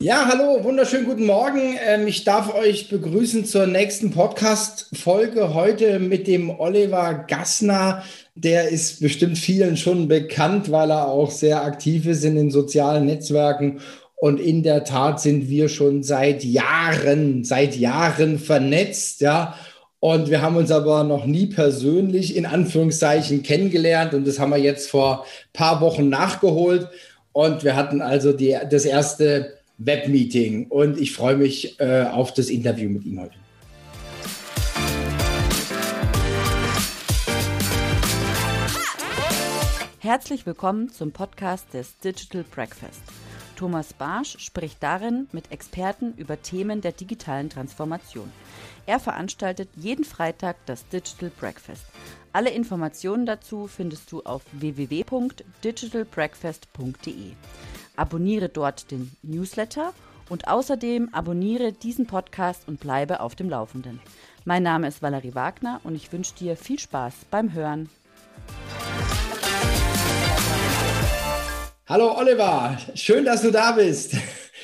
Ja, hallo, wunderschönen guten Morgen. Ähm, ich darf euch begrüßen zur nächsten Podcast-Folge heute mit dem Oliver Gassner. Der ist bestimmt vielen schon bekannt, weil er auch sehr aktiv ist in den sozialen Netzwerken. Und in der Tat sind wir schon seit Jahren, seit Jahren vernetzt, ja. Und wir haben uns aber noch nie persönlich in Anführungszeichen kennengelernt. Und das haben wir jetzt vor paar Wochen nachgeholt. Und wir hatten also die, das erste Webmeeting und ich freue mich äh, auf das Interview mit ihm heute. Herzlich willkommen zum Podcast des Digital Breakfast. Thomas Barsch spricht darin mit Experten über Themen der digitalen Transformation. Er veranstaltet jeden Freitag das Digital Breakfast. Alle Informationen dazu findest du auf www.digitalbreakfast.de. Abonniere dort den Newsletter und außerdem abonniere diesen Podcast und bleibe auf dem Laufenden. Mein Name ist Valerie Wagner und ich wünsche dir viel Spaß beim Hören. Hallo Oliver, schön, dass du da bist.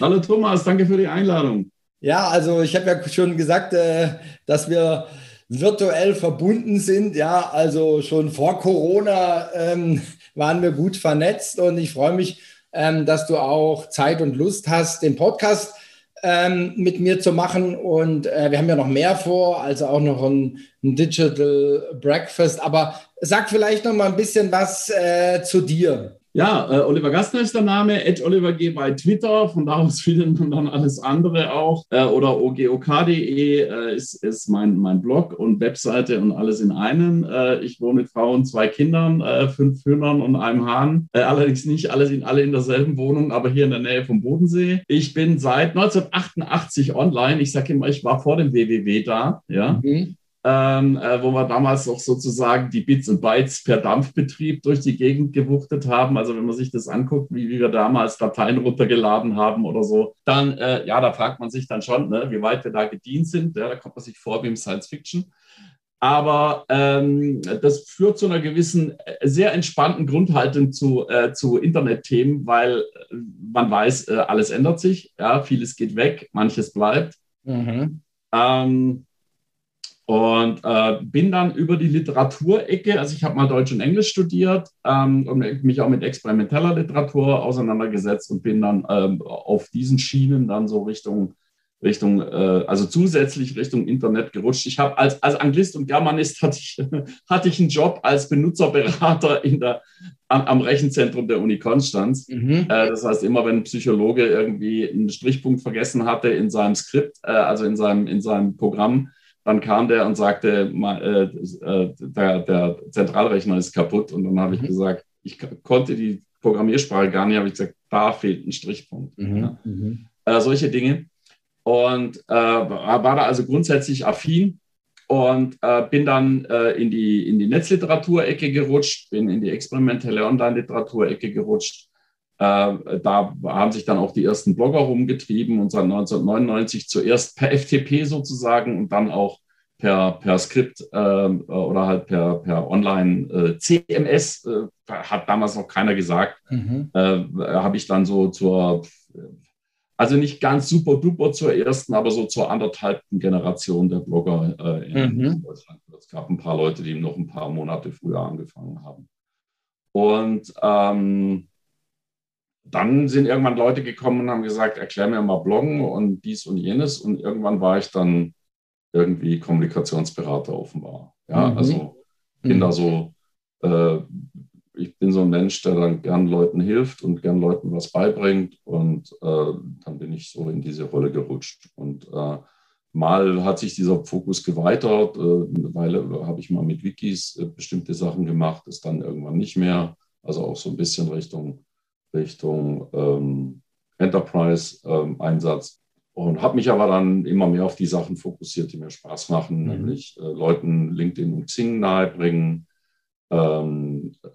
Hallo Thomas, danke für die Einladung. Ja, also ich habe ja schon gesagt, äh, dass wir virtuell verbunden sind. Ja, also schon vor Corona ähm, waren wir gut vernetzt und ich freue mich, ähm, dass du auch Zeit und Lust hast, den Podcast ähm, mit mir zu machen. Und äh, wir haben ja noch mehr vor, also auch noch ein, ein Digital Breakfast. Aber sag vielleicht noch mal ein bisschen was äh, zu dir. Ja, äh, Oliver Gastner ist der Name, Ed Oliver G bei Twitter, von da aus findet man dann alles andere auch. Äh, oder ogok.de äh, ist, ist mein, mein Blog und Webseite und alles in einem. Äh, ich wohne mit Frau und zwei Kindern, äh, fünf Hühnern und einem Hahn. Äh, allerdings nicht alle sind alle in derselben Wohnung, aber hier in der Nähe vom Bodensee. Ich bin seit 1988 online. Ich sage immer, ich war vor dem WWW da. Ja. Mhm ähm, äh, wo wir damals auch sozusagen die Bits und Bytes per Dampfbetrieb durch die Gegend gewuchtet haben. Also wenn man sich das anguckt, wie, wie wir damals Dateien runtergeladen haben oder so, dann, äh, ja, da fragt man sich dann schon, ne, wie weit wir da gedient sind. Ja, da kommt man sich vor wie im Science Fiction. Aber ähm, das führt zu einer gewissen, äh, sehr entspannten Grundhaltung zu, äh, zu Internetthemen, weil äh, man weiß, äh, alles ändert sich, ja, vieles geht weg, manches bleibt. Mhm. Ähm, und äh, bin dann über die Literaturecke, also ich habe mal Deutsch und Englisch studiert ähm, und mich auch mit experimenteller Literatur auseinandergesetzt und bin dann ähm, auf diesen Schienen dann so Richtung, Richtung äh, also zusätzlich Richtung Internet gerutscht. Ich habe als, als Anglist und Germanist hatte ich, hatte ich einen Job als Benutzerberater in der, am, am Rechenzentrum der Uni Konstanz. Mhm. Äh, das heißt, immer wenn ein Psychologe irgendwie einen Strichpunkt vergessen hatte in seinem Skript, äh, also in seinem, in seinem Programm, dann kam der und sagte, äh, äh, der, der, Zentralrechner ist kaputt. Und dann habe ich mhm. gesagt, ich konnte die Programmiersprache gar nicht, habe ich gesagt, da fehlt ein Strichpunkt. Mhm. Ja. Mhm. Äh, solche Dinge. Und äh, war da also grundsätzlich affin und äh, bin dann äh, in die, in die Netzliteraturecke gerutscht, bin in die experimentelle Online-Literaturecke gerutscht da haben sich dann auch die ersten Blogger rumgetrieben und seit 1999 zuerst per FTP sozusagen und dann auch per, per Skript äh, oder halt per, per Online äh, CMS, äh, hat damals noch keiner gesagt, mhm. Äh, habe ich dann so zur, also nicht ganz super duper zur ersten, aber so zur anderthalbten Generation der Blogger äh, in mhm. Deutschland. Es gab ein paar Leute, die noch ein paar Monate früher angefangen haben. Und ähm, dann sind irgendwann Leute gekommen und haben gesagt, erklär mir mal Bloggen und dies und jenes. Und irgendwann war ich dann irgendwie Kommunikationsberater offenbar. Ja, mhm. also bin mhm. da so, äh, ich bin so ein Mensch, der dann gern Leuten hilft und gern Leuten was beibringt. Und äh, dann bin ich so in diese Rolle gerutscht. Und äh, mal hat sich dieser Fokus geweitert. Äh, eine Weile habe ich mal mit Wikis äh, bestimmte Sachen gemacht, ist dann irgendwann nicht mehr. Also auch so ein bisschen Richtung Richtung ähm, Enterprise-Einsatz. Ähm, und habe mich aber dann immer mehr auf die Sachen fokussiert, die mir Spaß machen, mhm. nämlich äh, Leuten LinkedIn und Xing nahebringen, ähm, äh,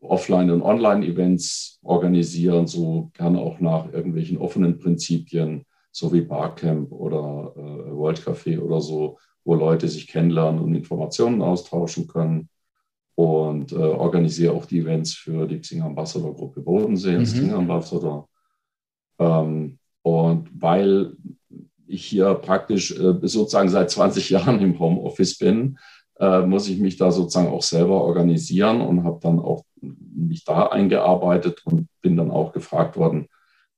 Offline- und Online-Events organisieren, so gerne auch nach irgendwelchen offenen Prinzipien, so wie Barcamp oder äh, World Café oder so, wo Leute sich kennenlernen und Informationen austauschen können und äh, organisiere auch die Events für die Xing Ambassador Gruppe Bodensee als mhm. Xing Ambassador. Ähm, Und weil ich hier praktisch äh, sozusagen seit 20 Jahren im Homeoffice bin, äh, muss ich mich da sozusagen auch selber organisieren und habe dann auch mich da eingearbeitet und bin dann auch gefragt worden,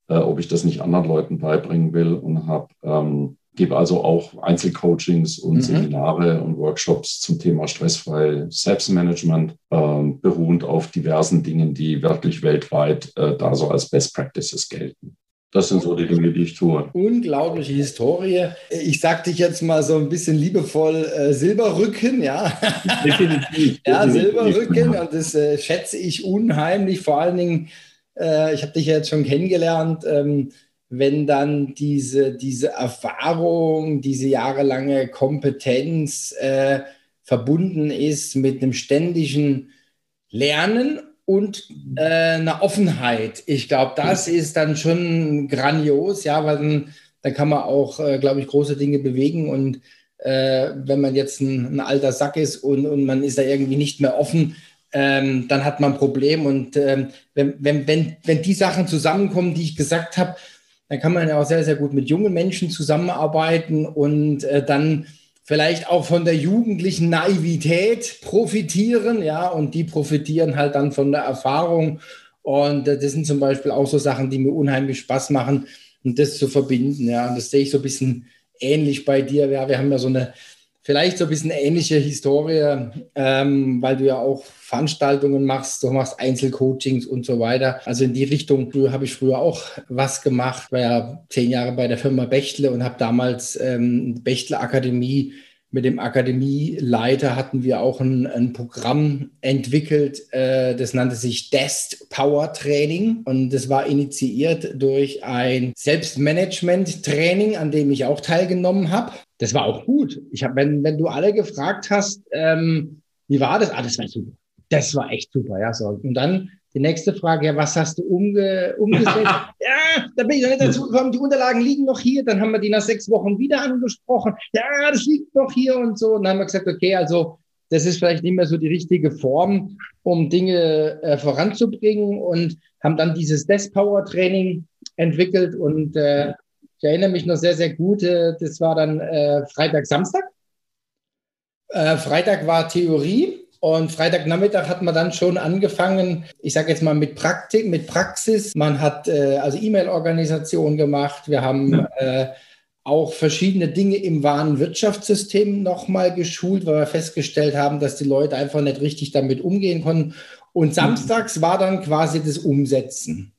äh, ob ich das nicht anderen Leuten beibringen will und habe ähm, gebe also auch Einzelcoachings und mhm. Seminare und Workshops zum Thema stressfrei Selbstmanagement, äh, beruhend auf diversen Dingen, die wirklich weltweit äh, da so als Best Practices gelten. Das sind so die Dinge, die ich tue. Unglaubliche Historie. Ich sag dich jetzt mal so ein bisschen liebevoll äh, Silberrücken, ja. Definitiv. ja, Silberrücken und das äh, schätze ich unheimlich. Vor allen Dingen, äh, ich habe dich ja jetzt schon kennengelernt, ähm, wenn dann diese, diese Erfahrung, diese jahrelange Kompetenz äh, verbunden ist mit einem ständigen Lernen und äh, eine Offenheit. Ich glaube, das ist dann schon grandios, ja, weil dann, dann kann man auch, äh, glaube ich, große Dinge bewegen. Und äh, wenn man jetzt ein, ein, alter Sack ist und, und man ist da irgendwie nicht mehr offen, ähm, dann hat man ein Problem. Und ähm, wenn, wenn, wenn, wenn die Sachen zusammenkommen, die ich gesagt habe, dann kann man ja auch sehr, sehr gut mit jungen Menschen zusammenarbeiten und äh, dann vielleicht auch von der jugendlichen Naivität profitieren, ja, und die profitieren halt dann von der Erfahrung. Und das sind zum Beispiel auch so Sachen, die mir unheimlich Spaß machen, und das zu verbinden, ja. Und das sehe ich so ein bisschen ähnlich bei dir. Ja, wir haben ja so eine vielleicht so ein bisschen ähnliche Historie, ähm, weil du ja auch Veranstaltungen machst, du machst Einzelcoachings und so weiter. Also in die Richtung habe ich früher auch was gemacht. War ja zehn Jahre bei der Firma Bechtle und habe damals ähm, Bechtle Akademie mit dem Akademieleiter hatten wir auch ein, ein Programm entwickelt, äh, das nannte sich Dest Power Training und das war initiiert durch ein Selbstmanagement-Training, an dem ich auch teilgenommen habe. Das war auch gut. Ich habe, wenn, wenn du alle gefragt hast, ähm, wie war das? Ah, das war super. Das war echt super, ja. So. Und dann die nächste Frage, ja, was hast du umge umgesetzt? ja, da bin ich noch nicht dazu gekommen, die Unterlagen liegen noch hier. Dann haben wir die nach sechs Wochen wieder angesprochen. Ja, das liegt noch hier und so. Und dann haben wir gesagt, okay, also das ist vielleicht nicht mehr so die richtige Form, um Dinge äh, voranzubringen und haben dann dieses Desk Power Training entwickelt und äh, ich erinnere mich noch sehr, sehr gut, äh, das war dann äh, Freitag, Samstag. Äh, Freitag war Theorie und Freitagnachmittag hat man dann schon angefangen, ich sage jetzt mal mit Praktik, mit Praxis. Man hat äh, also E-Mail-Organisation gemacht. Wir haben ja. äh, auch verschiedene Dinge im wahren Wirtschaftssystem nochmal geschult, weil wir festgestellt haben, dass die Leute einfach nicht richtig damit umgehen konnten. Und samstags war dann quasi das Umsetzen.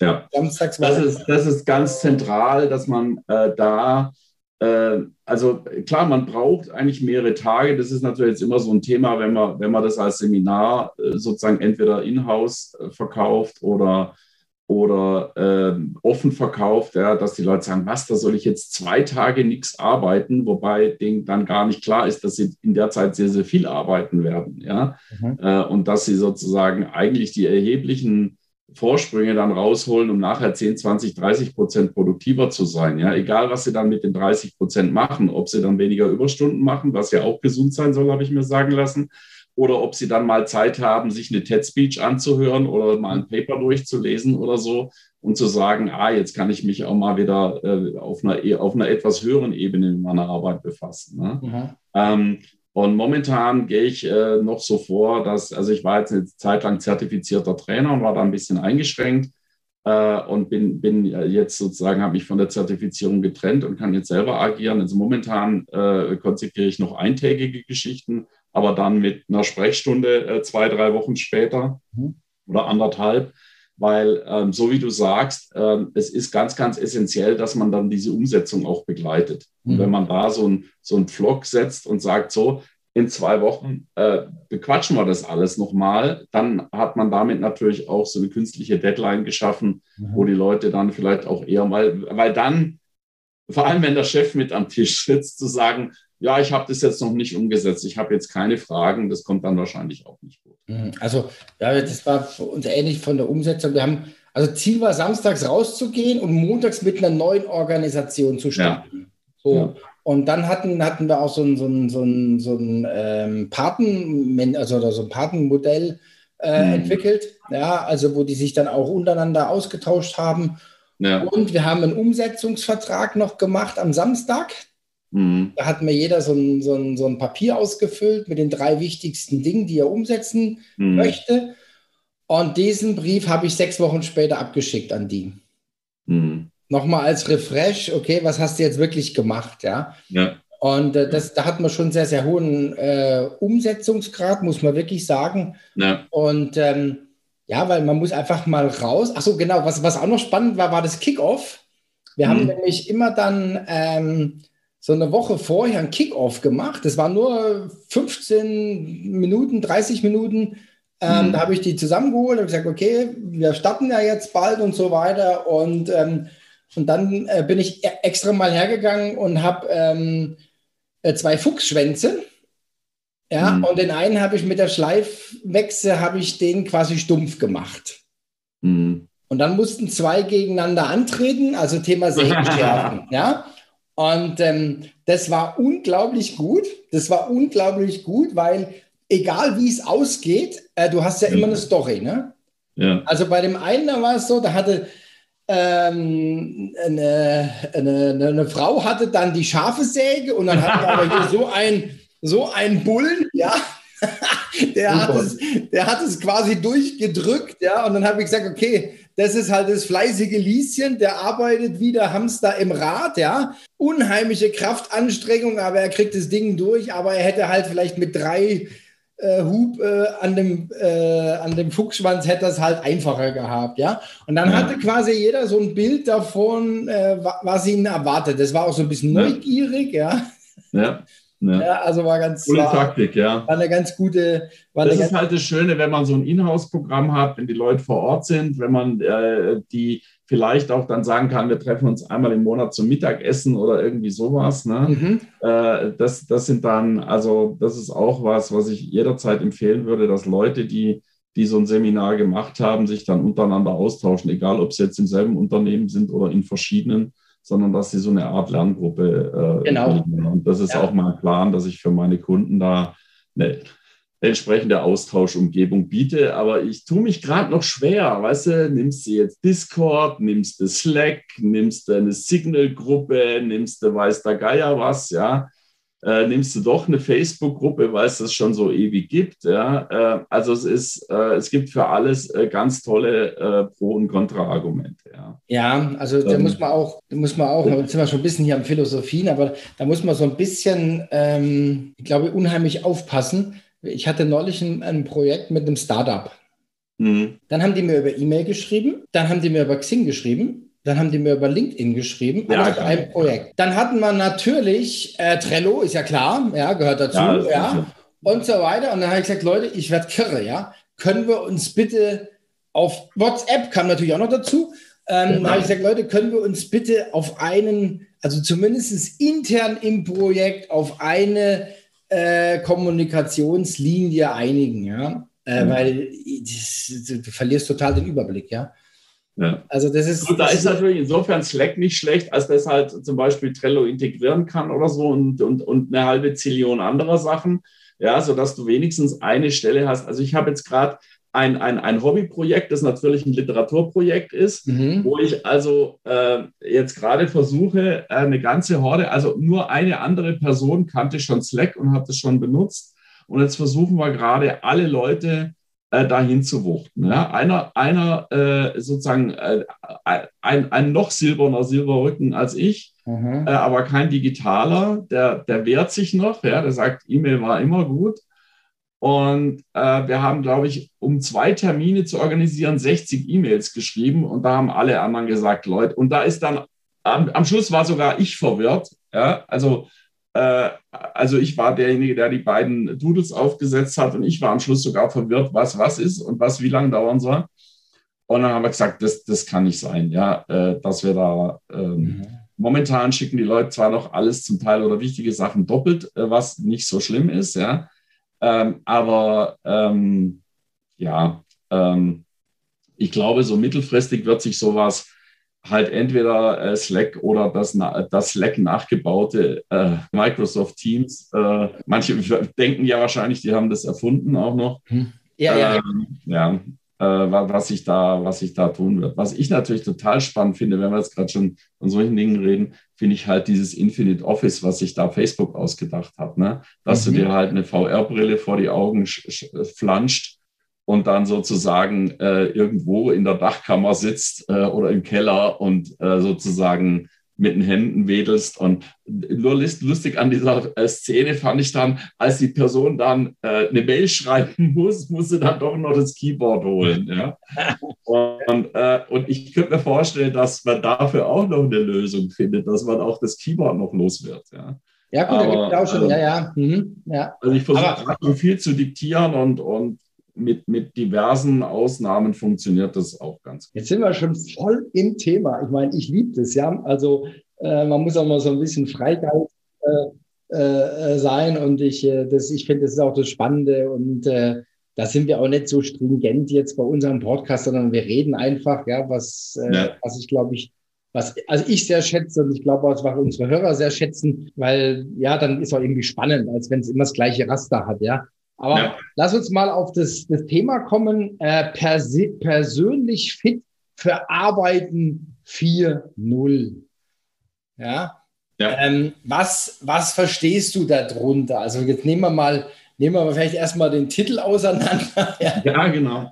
Ja, samstags das, ist, das ist ganz zentral, dass man äh, da äh, also klar, man braucht eigentlich mehrere Tage. Das ist natürlich jetzt immer so ein Thema, wenn man, wenn man das als Seminar äh, sozusagen entweder in-house äh, verkauft oder, oder äh, offen verkauft, ja, dass die Leute sagen, was, da soll ich jetzt zwei Tage nichts arbeiten, wobei denen dann gar nicht klar ist, dass sie in der Zeit sehr, sehr viel arbeiten werden. Ja? Mhm. Äh, und dass sie sozusagen eigentlich die erheblichen Vorsprünge dann rausholen, um nachher 10, 20, 30 Prozent produktiver zu sein. Ja, egal, was sie dann mit den 30 Prozent machen, ob sie dann weniger Überstunden machen, was ja auch gesund sein soll, habe ich mir sagen lassen, oder ob sie dann mal Zeit haben, sich eine TED-Speech anzuhören oder mal ein Paper durchzulesen oder so und zu sagen, ah, jetzt kann ich mich auch mal wieder äh, auf, einer, auf einer etwas höheren Ebene mit meiner Arbeit befassen. Ne? Mhm. Ähm, und momentan gehe ich äh, noch so vor, dass, also ich war jetzt eine Zeit lang zertifizierter Trainer und war da ein bisschen eingeschränkt äh, und bin, bin jetzt sozusagen, habe mich von der Zertifizierung getrennt und kann jetzt selber agieren. Also momentan äh, konzipiere ich noch eintägige Geschichten, aber dann mit einer Sprechstunde äh, zwei, drei Wochen später mhm. oder anderthalb weil ähm, so wie du sagst, ähm, es ist ganz, ganz essentiell, dass man dann diese Umsetzung auch begleitet. Und mhm. wenn man da so ein, so ein Vlog setzt und sagt, so, in zwei Wochen äh, bequatschen wir das alles nochmal, dann hat man damit natürlich auch so eine künstliche Deadline geschaffen, mhm. wo die Leute dann vielleicht auch eher mal, weil dann, vor allem wenn der Chef mit am Tisch sitzt, zu sagen, ja, ich habe das jetzt noch nicht umgesetzt, ich habe jetzt keine Fragen, das kommt dann wahrscheinlich auch nicht gut. Mhm. Also, ja, das war für uns ähnlich von der Umsetzung. Wir haben, also Ziel war, samstags rauszugehen und montags mit einer neuen Organisation zu starten. Ja. So. Ja. Und dann hatten, hatten wir auch so ein, so ein, so ein, so ein ähm, Paten, also so ein Patenmodell äh, mhm. entwickelt, ja, also wo die sich dann auch untereinander ausgetauscht haben Ja. Und wir haben einen Umsetzungsvertrag noch gemacht am Samstag. Mhm. Da hat mir jeder so ein, so, ein, so ein Papier ausgefüllt mit den drei wichtigsten Dingen, die er umsetzen mhm. möchte. Und diesen Brief habe ich sechs Wochen später abgeschickt an die. Mhm. Nochmal als Refresh, okay, was hast du jetzt wirklich gemacht, ja? Ja. Und äh, das, da hat man schon sehr, sehr hohen äh, Umsetzungsgrad, muss man wirklich sagen. Ja. Und ähm, ja, weil man muss einfach mal raus. Achso, genau, was, was auch noch spannend war, war das Kickoff. Wir mhm. haben nämlich immer dann ähm, so eine Woche vorher ein Kickoff gemacht. Das war nur 15 Minuten, 30 Minuten. Ähm, mhm. Da habe ich die zusammengeholt und gesagt, okay, wir starten ja jetzt bald und so weiter. Und, ähm, und dann äh, bin ich e-, extra mal hergegangen und habe ähm, äh, zwei Fuchsschwänze. Ja, mhm. und den einen habe ich mit der Schleifwechsel, habe ich den quasi stumpf gemacht. Mhm. Und dann mussten zwei gegeneinander antreten, also Thema Sägenschärfen. ja, und ähm, das war unglaublich gut. Das war unglaublich gut, weil egal wie es ausgeht, äh, du hast ja immer eine Story. Ne? Ja. Also bei dem einen, da war es so, da hatte ähm, eine, eine, eine, Frau hatte dann die scharfe Säge und dann hatte aber hier so ein, so ein Bullen, ja, der, hat es, der hat es quasi durchgedrückt, ja, und dann habe ich gesagt, okay, das ist halt das fleißige Lieschen, der arbeitet wie der Hamster im Rad, ja, unheimliche Kraftanstrengung, aber er kriegt das Ding durch, aber er hätte halt vielleicht mit drei äh, Hub äh, an, dem, äh, an dem Fuchsschwanz hätte das halt einfacher gehabt, ja. Und dann ja. hatte quasi jeder so ein Bild davon, äh, was ihn erwartet. Das war auch so ein bisschen neugierig, ja. Ja. Ja. ja. also war ganz Coole war, Taktik, ja. War eine ganz gute. das ist halt das Schöne, wenn man so ein Inhouse-Programm hat, wenn die Leute vor Ort sind, wenn man äh, die vielleicht auch dann sagen kann, wir treffen uns einmal im Monat zum Mittagessen oder irgendwie sowas. Ne? Mhm. Äh, das, das sind dann, also das ist auch was, was ich jederzeit empfehlen würde, dass Leute, die, die so ein Seminar gemacht haben, sich dann untereinander austauschen, egal ob sie jetzt im selben Unternehmen sind oder in verschiedenen, sondern dass sie so eine Art Lerngruppe äh, genau. Bilden. Und das ist ja. auch mein Plan, dass ich für meine Kunden da eine entsprechende Austauschumgebung biete. Aber ich tue mich gerade noch schwer, weißt du, nimmst du jetzt Discord, nimmst du Slack, nimmst du eine Signal-Gruppe, nimmst du weiß der Geier was, ja. Äh, nimmst du doch eine Facebook-Gruppe, weil es das schon so ewig gibt. Ja? Äh, also es ist, äh, es gibt für alles äh, ganz tolle äh, Pro- und Kontra-Argumente. Ja. ja, also da ähm, muss man auch, da muss man auch, jetzt sind wir schon ein bisschen hier am Philosophien, aber da muss man so ein bisschen, ähm, ich glaube, unheimlich aufpassen, ich hatte neulich ein, ein Projekt mit einem Startup. Mhm. Dann haben die mir über E-Mail geschrieben, dann haben die mir über Xing geschrieben, dann haben die mir über LinkedIn geschrieben, ja, alles ein Projekt. Dann hatten wir natürlich äh, Trello, ist ja klar, ja, gehört dazu, ja, ja und so weiter. Und dann habe ich gesagt, Leute, ich werde kirre, ja. Können wir uns bitte auf WhatsApp kam natürlich auch noch dazu. Ähm, genau. Dann habe ich gesagt, Leute, können wir uns bitte auf einen, also zumindest intern im Projekt auf eine äh, Kommunikationslinie einigen, ja. Äh, mhm. Weil du, du verlierst total den Überblick, ja. Ja. Also das ist. Und da ist natürlich insofern Slack nicht schlecht, als das halt zum Beispiel Trello integrieren kann oder so und, und, und eine halbe Zillion anderer Sachen, ja, sodass du wenigstens eine Stelle hast. Also ich habe jetzt gerade ein, ein, ein Hobbyprojekt, das natürlich ein Literaturprojekt ist, mhm. wo ich also äh, jetzt gerade versuche, äh, eine ganze Horde, also nur eine andere Person kannte schon Slack und hat es schon benutzt. Und jetzt versuchen wir gerade alle Leute äh, dahin zu wuchten. Ja? Einer, einer äh, sozusagen äh, ein, ein noch silberner Silberrücken als ich, mhm. äh, aber kein digitaler, der, der wehrt sich noch, ja? der sagt, E-Mail war immer gut. Und äh, wir haben, glaube ich, um zwei Termine zu organisieren, 60 E-Mails geschrieben und da haben alle anderen gesagt, Leute, und da ist dann, am, am Schluss war sogar ich verwirrt. Ja? Also, also ich war derjenige, der die beiden Doodles aufgesetzt hat und ich war am Schluss sogar verwirrt, was was ist und was wie lange dauern soll. Und dann haben wir gesagt, das, das kann nicht sein, ja, äh, dass wir da ähm, mhm. momentan schicken die Leute zwar noch alles zum Teil oder wichtige Sachen doppelt, äh, was nicht so schlimm ist, ja. Ähm, aber ähm, ja, ähm, ich glaube, so mittelfristig wird sich sowas halt entweder äh, Slack oder das, das Slack nachgebaute äh, Microsoft Teams. Äh, manche denken ja wahrscheinlich, die haben das erfunden auch noch. Hm. Ja, ja, ja. Ähm, ja. äh, was sich da, was sich da tun wird. Was ich natürlich total spannend finde, wenn wir jetzt gerade schon von solchen Dingen reden, finde ich halt dieses Infinite Office, was sich da Facebook ausgedacht hat, ne? Dass mhm. du dir halt eine VR-Brille vor die Augen flanscht und dann sozusagen äh, irgendwo in der Dachkammer sitzt äh, oder im Keller und äh, sozusagen mit den Händen wedelst. Und nur lustig an dieser äh, Szene fand ich dann, als die Person dann äh, eine Mail schreiben muss, musste dann doch noch das Keyboard holen. Ja? Und, äh, und ich könnte mir vorstellen, dass man dafür auch noch eine Lösung findet, dass man auch das Keyboard noch los wird. Ja. Ja, gut, aber, da gibt es auch schon, äh, ja, ja. Mhm, ja. Also ich versuche viel zu diktieren und, und mit, mit diversen Ausnahmen funktioniert das auch ganz gut. Jetzt sind wir schon voll im Thema. Ich meine, ich liebe das, ja. Also äh, man muss auch mal so ein bisschen Freigeist äh, äh, sein und ich, äh, das, ich finde, das ist auch das Spannende und äh, da sind wir auch nicht so stringent jetzt bei unserem Podcast, sondern wir reden einfach, ja, was, äh, ja. was ich glaube ich, was also ich sehr schätze und ich glaube auch, was unsere Hörer sehr schätzen, weil ja, dann ist auch irgendwie spannend, als wenn es immer das gleiche Raster hat, ja. Aber ja. lass uns mal auf das, das Thema kommen. Äh, persi persönlich fit für Arbeiten 4.0. Ja. ja. Ähm, was, was verstehst du darunter? Also jetzt nehmen wir mal, nehmen wir mal vielleicht erstmal den Titel auseinander. ja. ja, genau.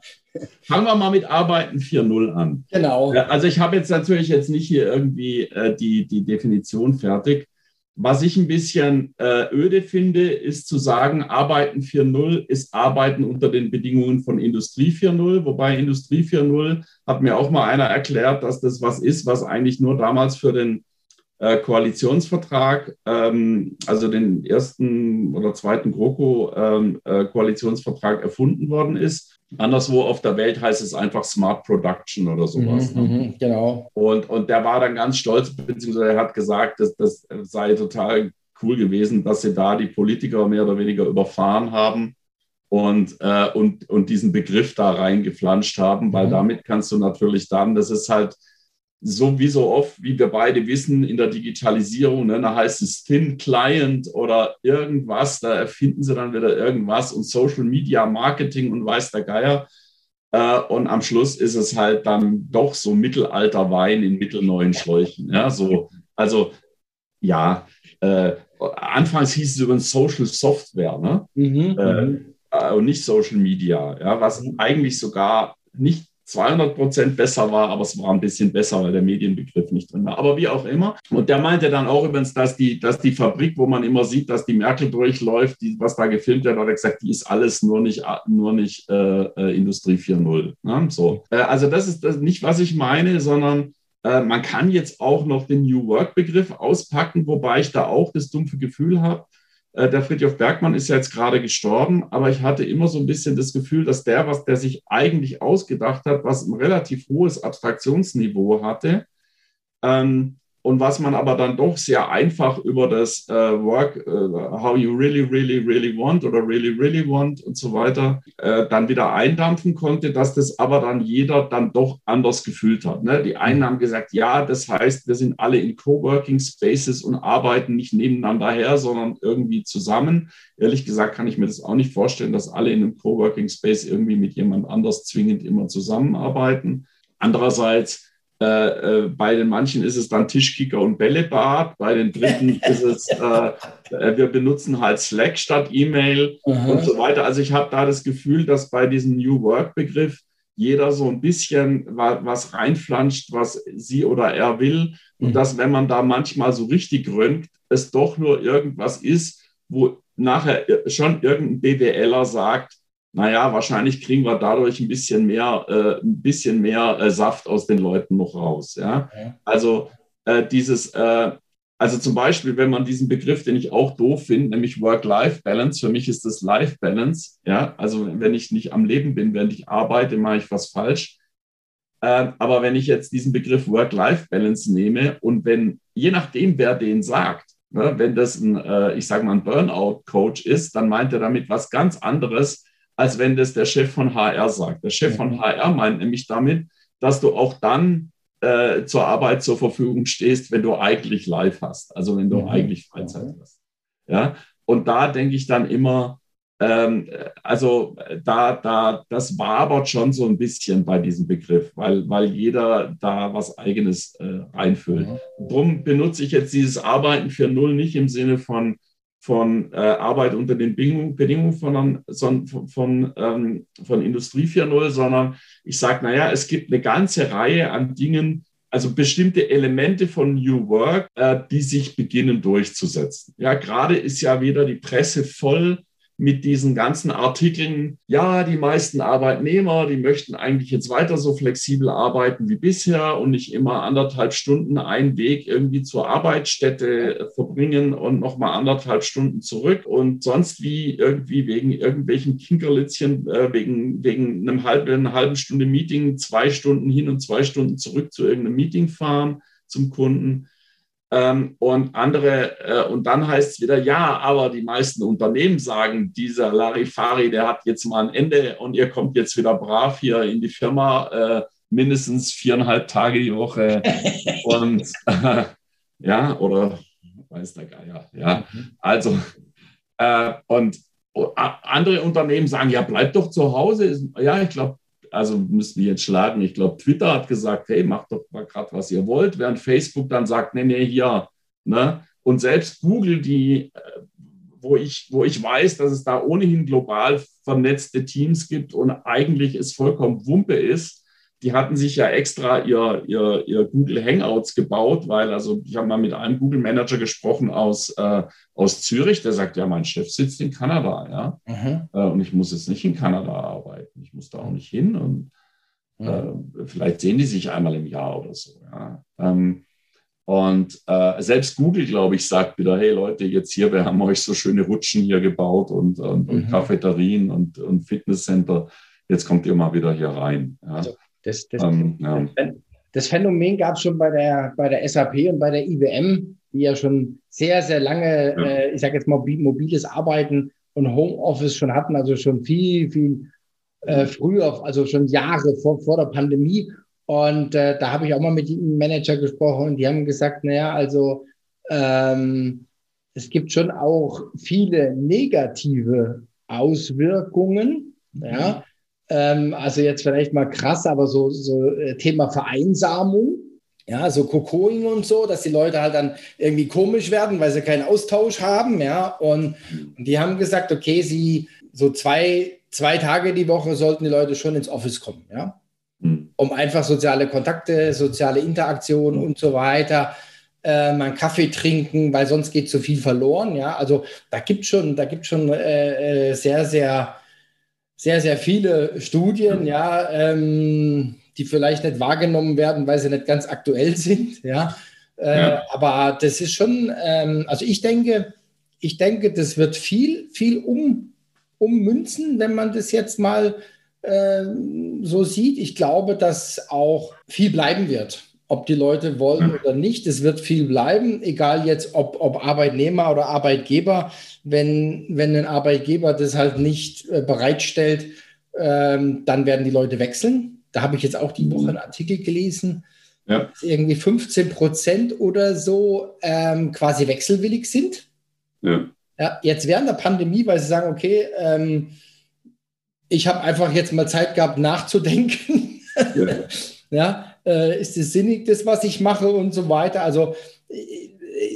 Fangen wir mal mit Arbeiten 4.0 an. Genau. Also ich habe jetzt natürlich jetzt nicht hier irgendwie äh, die, die Definition fertig. Was ich ein bisschen äh, öde finde, ist zu sagen, Arbeiten 4.0 ist Arbeiten unter den Bedingungen von Industrie 4.0. Wobei Industrie 4.0 hat mir auch mal einer erklärt, dass das was ist, was eigentlich nur damals für den äh, Koalitionsvertrag, ähm, also den ersten oder zweiten GroKo-Koalitionsvertrag ähm, äh, erfunden worden ist. Anderswo auf der Welt heißt es einfach Smart Production oder sowas. Mhm, ne? Mhm, genau. Und, und der war dann ganz stolz, beziehungsweise er hat gesagt, dass das sei total cool gewesen, dass sie da die Politiker mehr oder weniger überfahren haben und, äh, und, und diesen Begriff da reingeflanscht haben, weil mhm. damit kannst du natürlich dann, das ist halt so wie so oft, wie wir beide wissen, in der Digitalisierung, ne, da heißt es Thin Client oder irgendwas, da erfinden sie dann wieder irgendwas und Social Media Marketing und weiß der Geier. Äh, und am Schluss ist es halt dann doch so Mittelalter Wein in mittelneuen Schläuchen. Ja, so, also ja, äh, anfangs hieß es übrigens Social Software, ne? Mhm, äh, mhm. äh, und nicht Social Media, ja, was mhm. eigentlich sogar nicht 200 Prozent besser war, aber es war ein bisschen besser, weil der Medienbegriff nicht drin war. Aber wie auch immer. Und der meinte dann auch übrigens, dass die, dass die Fabrik, wo man immer sieht, dass die Merkel durchläuft, die, was da gefilmt wird, hat er gesagt, die ist alles nur nicht, nur nicht äh, äh Industrie 4.0. Ne? So. Äh, also das ist das nicht, was ich meine, sondern äh, man kann jetzt auch noch den New Work-Begriff auspacken, wobei ich da auch das dumpfe Gefühl habe, der Friedhof Bergmann ist ja jetzt gerade gestorben, aber ich hatte immer so ein bisschen das Gefühl, dass der, was der sich eigentlich ausgedacht hat, was ein relativ hohes Abstraktionsniveau hatte, ähm, und was man aber dann doch sehr einfach über das äh, Work, äh, how you really, really, really want oder really, really want und so weiter äh, dann wieder eindampfen konnte, dass das aber dann jeder dann doch anders gefühlt hat. Ne? Die einen haben gesagt, ja, das heißt, wir sind alle in Coworking Spaces und arbeiten nicht nebeneinander her, sondern irgendwie zusammen. Ehrlich gesagt kann ich mir das auch nicht vorstellen, dass alle in einem Coworking Space irgendwie mit jemand anders zwingend immer zusammenarbeiten. Andererseits äh, äh, bei den manchen ist es dann Tischkicker und Bällebad, bei den dritten ist es, äh, äh, wir benutzen halt Slack statt E-Mail und so weiter. Also ich habe da das Gefühl, dass bei diesem New Work-Begriff jeder so ein bisschen was reinflanscht, was sie oder er will. Und mhm. dass, wenn man da manchmal so richtig röntgt, es doch nur irgendwas ist, wo nachher schon irgendein BWLer sagt, naja, wahrscheinlich kriegen wir dadurch ein bisschen mehr, äh, ein bisschen mehr äh, Saft aus den Leuten noch raus. Ja? Okay. Also äh, dieses, äh, also zum Beispiel, wenn man diesen Begriff, den ich auch doof finde, nämlich Work-Life-Balance, für mich ist das Life-Balance. Ja, also wenn ich nicht am Leben bin, während ich arbeite, mache ich was falsch. Ähm, aber wenn ich jetzt diesen Begriff Work-Life-Balance nehme und wenn, je nachdem, wer den sagt, ne, wenn das ein, äh, ich sage mal, ein Burnout-Coach ist, dann meint er damit was ganz anderes, als wenn das der Chef von HR sagt. Der Chef von HR meint nämlich damit, dass du auch dann äh, zur Arbeit zur Verfügung stehst, wenn du eigentlich live hast, also wenn du mhm. eigentlich Freizeit hast. Ja, und da denke ich dann immer, ähm, also da, da, das wabert schon so ein bisschen bei diesem Begriff, weil, weil jeder da was Eigenes äh, reinfüllt. Mhm. Drum benutze ich jetzt dieses Arbeiten für Null nicht im Sinne von, von äh, Arbeit unter den Bedingungen, von, von, von, ähm, von Industrie 4.0, sondern ich sage, naja, es gibt eine ganze Reihe an Dingen, also bestimmte Elemente von New Work, äh, die sich beginnen durchzusetzen. Ja, gerade ist ja wieder die Presse voll mit diesen ganzen Artikeln, ja, die meisten Arbeitnehmer, die möchten eigentlich jetzt weiter so flexibel arbeiten wie bisher und nicht immer anderthalb Stunden einen Weg irgendwie zur Arbeitsstätte verbringen und nochmal anderthalb Stunden zurück und sonst wie irgendwie wegen irgendwelchen Kinkerlitzchen, äh, wegen, wegen einem halben, einer halben Stunde Meeting, zwei Stunden hin und zwei Stunden zurück zu irgendeinem Meeting fahren zum Kunden. Ähm, und andere, äh, und dann heißt es wieder, ja, aber die meisten Unternehmen sagen, dieser Larifari, der hat jetzt mal ein Ende und ihr kommt jetzt wieder brav hier in die Firma, äh, mindestens viereinhalb Tage die Woche. und äh, ja, oder weiß der Geier, ja. Also, äh, und andere Unternehmen sagen, ja, bleib doch zu Hause. Ja, ich glaube, also müssen wir jetzt schlagen. Ich glaube, Twitter hat gesagt, hey, macht doch mal gerade, was ihr wollt, während Facebook dann sagt, nee, nee, hier. Ne? Und selbst Google, die, äh, wo ich, wo ich weiß, dass es da ohnehin global vernetzte Teams gibt und eigentlich es vollkommen Wumpe ist, die hatten sich ja extra ihr, ihr, ihr Google Hangouts gebaut, weil also ich habe mal mit einem Google Manager gesprochen aus, äh, aus Zürich, der sagt, ja, mein Chef sitzt in Kanada, ja. Mhm. Äh, und ich muss jetzt nicht in Kanada arbeiten. Ich muss da auch nicht hin. Und mhm. äh, vielleicht sehen die sich einmal im Jahr oder so, ja. Ähm, und äh, selbst Google, glaube ich, sagt wieder, hey Leute, jetzt hier, wir haben euch so schöne Rutschen hier gebaut und, und, mhm. und Cafeterien und, und Fitnesscenter. Jetzt kommt ihr mal wieder hier rein. Ja. Also das, das, um, ähm, ja. das Phänomen gab es schon bei der, bei der SAP und bei der IBM, die ja schon sehr, sehr lange, ja. äh, ich sage jetzt mal, mobiles Arbeiten und Homeoffice schon hatten, also schon viel, viel äh, früher, also schon Jahre vor, vor der Pandemie. Und äh, da habe ich auch mal mit dem Manager gesprochen und die haben gesagt, naja, also ähm, es gibt schon auch viele negative Auswirkungen. Ja, ähm, also jetzt vielleicht mal krass, aber so, so äh, Thema Vereinsamung. Ja, so Kokoing und so, dass die Leute halt dann irgendwie komisch werden, weil sie keinen Austausch haben, ja. Und, und die haben gesagt, okay, sie so zwei, zwei Tage die Woche sollten die Leute schon ins Office kommen, ja. Hm. Um einfach soziale Kontakte, soziale Interaktion und so weiter äh, mal einen Kaffee trinken, weil sonst geht zu viel verloren. Ja, also da gibt schon, da gibt schon äh, äh sehr, sehr sehr, sehr viele Studien, ja, ähm, die vielleicht nicht wahrgenommen werden, weil sie nicht ganz aktuell sind, ja. Äh, ja. Aber das ist schon, ähm, also ich denke, ich denke, das wird viel, viel um, ummünzen, wenn man das jetzt mal äh, so sieht. Ich glaube, dass auch viel bleiben wird ob die Leute wollen oder nicht. Es wird viel bleiben, egal jetzt ob, ob Arbeitnehmer oder Arbeitgeber. Wenn, wenn ein Arbeitgeber das halt nicht äh, bereitstellt, ähm, dann werden die Leute wechseln. Da habe ich jetzt auch die Woche einen Artikel gelesen, ja. dass irgendwie 15 Prozent oder so ähm, quasi wechselwillig sind. Ja. ja. Jetzt während der Pandemie, weil sie sagen, okay, ähm, ich habe einfach jetzt mal Zeit gehabt, nachzudenken. Ja. ja äh, ist es sinnig, das, was ich mache und so weiter. Also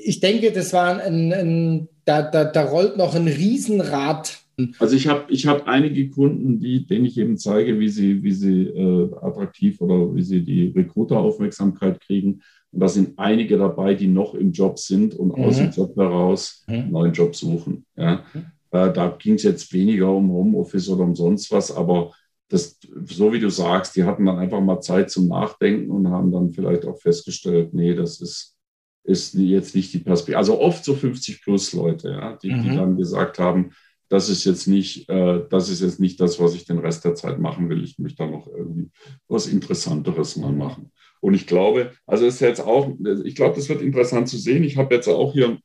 ich denke, das war ein, ein da, da, da rollt noch ein Riesenrad. Also ich habe ich hab einige Kunden, die, denen ich eben zeige, wie sie, wie sie äh, attraktiv oder wie sie die Recruiter-Aufmerksamkeit kriegen. Und da sind einige dabei, die noch im Job sind und mhm. aus dem Job heraus mhm. einen neuen Job suchen. Ja. Mhm. Äh, da ging es jetzt weniger um Homeoffice oder um sonst was, aber das, so wie du sagst, die hatten dann einfach mal Zeit zum Nachdenken und haben dann vielleicht auch festgestellt, nee, das ist, ist jetzt nicht die Perspektive. Also oft so 50 plus Leute, ja, die, mhm. die dann gesagt haben, das ist jetzt nicht, äh, das ist jetzt nicht das, was ich den Rest der Zeit machen will. Ich möchte da noch irgendwie was Interessanteres mal machen. Und ich glaube, also ist jetzt auch, ich glaube, das wird interessant zu sehen. Ich habe jetzt auch hier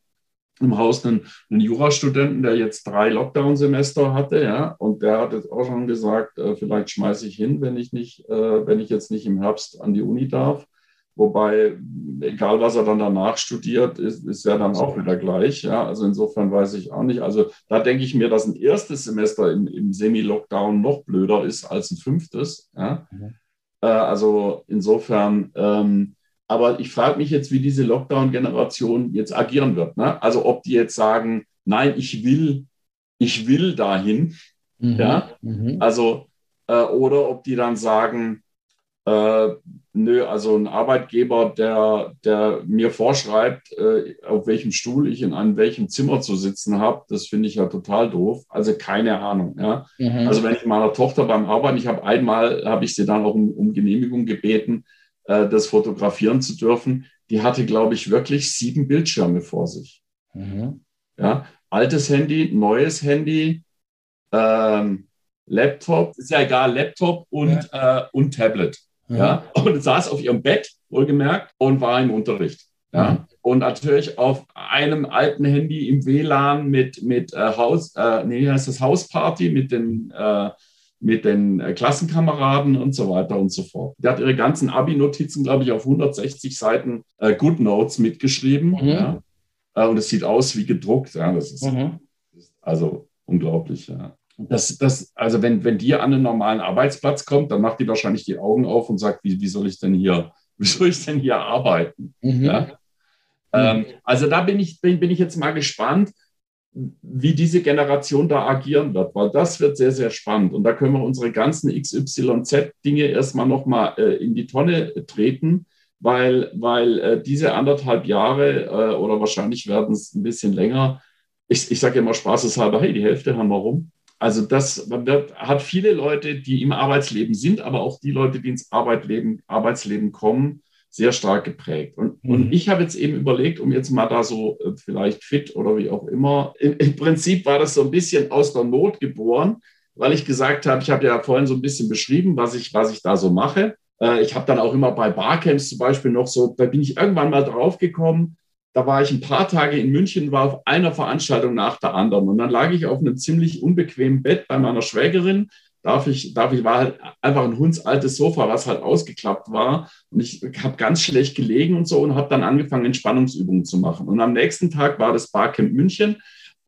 im Haus einen, einen Jurastudenten, der jetzt drei Lockdown-Semester hatte, ja, und der hat jetzt auch schon gesagt, äh, vielleicht schmeiße ich hin, wenn ich nicht, äh, wenn ich jetzt nicht im Herbst an die Uni darf. Wobei, egal was er dann danach studiert, ist, ist ja dann auch wieder gleich. Ja? Also insofern weiß ich auch nicht. Also da denke ich mir, dass ein erstes Semester im, im Semi-Lockdown noch blöder ist als ein fünftes. Ja? Mhm. Äh, also insofern, ähm, aber ich frage mich jetzt, wie diese Lockdown-Generation jetzt agieren wird. Ne? Also ob die jetzt sagen, nein, ich will, ich will dahin. Mhm. Ja? Mhm. Also, äh, oder ob die dann sagen, äh, nö, also ein Arbeitgeber, der, der mir vorschreibt, äh, auf welchem Stuhl ich in einem welchem Zimmer zu sitzen habe, das finde ich ja total doof. Also keine Ahnung. Ja? Mhm. Also wenn ich meiner Tochter beim Arbeiten, ich habe einmal, habe ich sie dann auch um, um Genehmigung gebeten, äh, das fotografieren zu dürfen. Die hatte, glaube ich, wirklich sieben Bildschirme vor sich. Mhm. Ja? Altes Handy, neues Handy, ähm, Laptop, ist ja egal, Laptop und, ja. äh, und Tablet. Ja. und saß auf ihrem Bett, wohlgemerkt, und war im Unterricht. Ja. Mhm. Und natürlich auf einem alten Handy im WLAN mit, mit äh, Haus, äh, nee, heißt das Hausparty mit den, äh, mit den äh, Klassenkameraden und so weiter und so fort. Die hat ihre ganzen Abi-Notizen, glaube ich, auf 160 Seiten äh, Good Notes mitgeschrieben. Mhm. Ja. Äh, und es sieht aus wie gedruckt. Ja. Das ist, mhm. also unglaublich. Ja. Das, das, also wenn, wenn die an einen normalen Arbeitsplatz kommt, dann macht die wahrscheinlich die Augen auf und sagt, wie, wie soll ich denn hier, wie soll ich denn hier arbeiten? Mhm. Ja? Ähm, also da bin ich, bin, bin ich jetzt mal gespannt, wie diese da agieren wird, weil das wird sehr, sehr spannend. Und da können wir unsere ganzen XYZ-Dinge erstmal nochmal äh, in die Tonne treten, weil, weil äh, diese anderthalb Jahre äh, oder wahrscheinlich werden es ein bisschen länger, ich, ich sage immer spaßeshalber, hey, die Hälfte haben wir rum. Also das wird, hat viele Leute, die im Arbeitsleben sind, aber auch die Leute, die ins Arbeitsleben, Arbeitsleben kommen, sehr stark geprägt. Und, mhm. und ich habe jetzt eben überlegt, um jetzt mal da so äh, vielleicht fit oder wie auch immer, im, im, Prinzip war das so ein bisschen aus der Not geboren, weil ich gesagt habe, ich habe ja vorhin so ein bisschen beschrieben, was ich, was ich da so mache. Äh, ich habe dann auch immer bei Barcamps zum Beispiel noch so, da bin ich irgendwann mal drauf gekommen, da war ich ein paar Tage in München, war auf einer Veranstaltung nach der anderen. Und dann lag ich auf einem ziemlich unbequemen Bett bei meiner Schwägerin. Darf ich, darf ich, war halt einfach ein hundsaltes Sofa, was halt ausgeklappt war. Und ich habe ganz schlecht gelegen und so und habe dann angefangen, Entspannungsübungen zu machen. Und am nächsten Tag war das Barcamp München.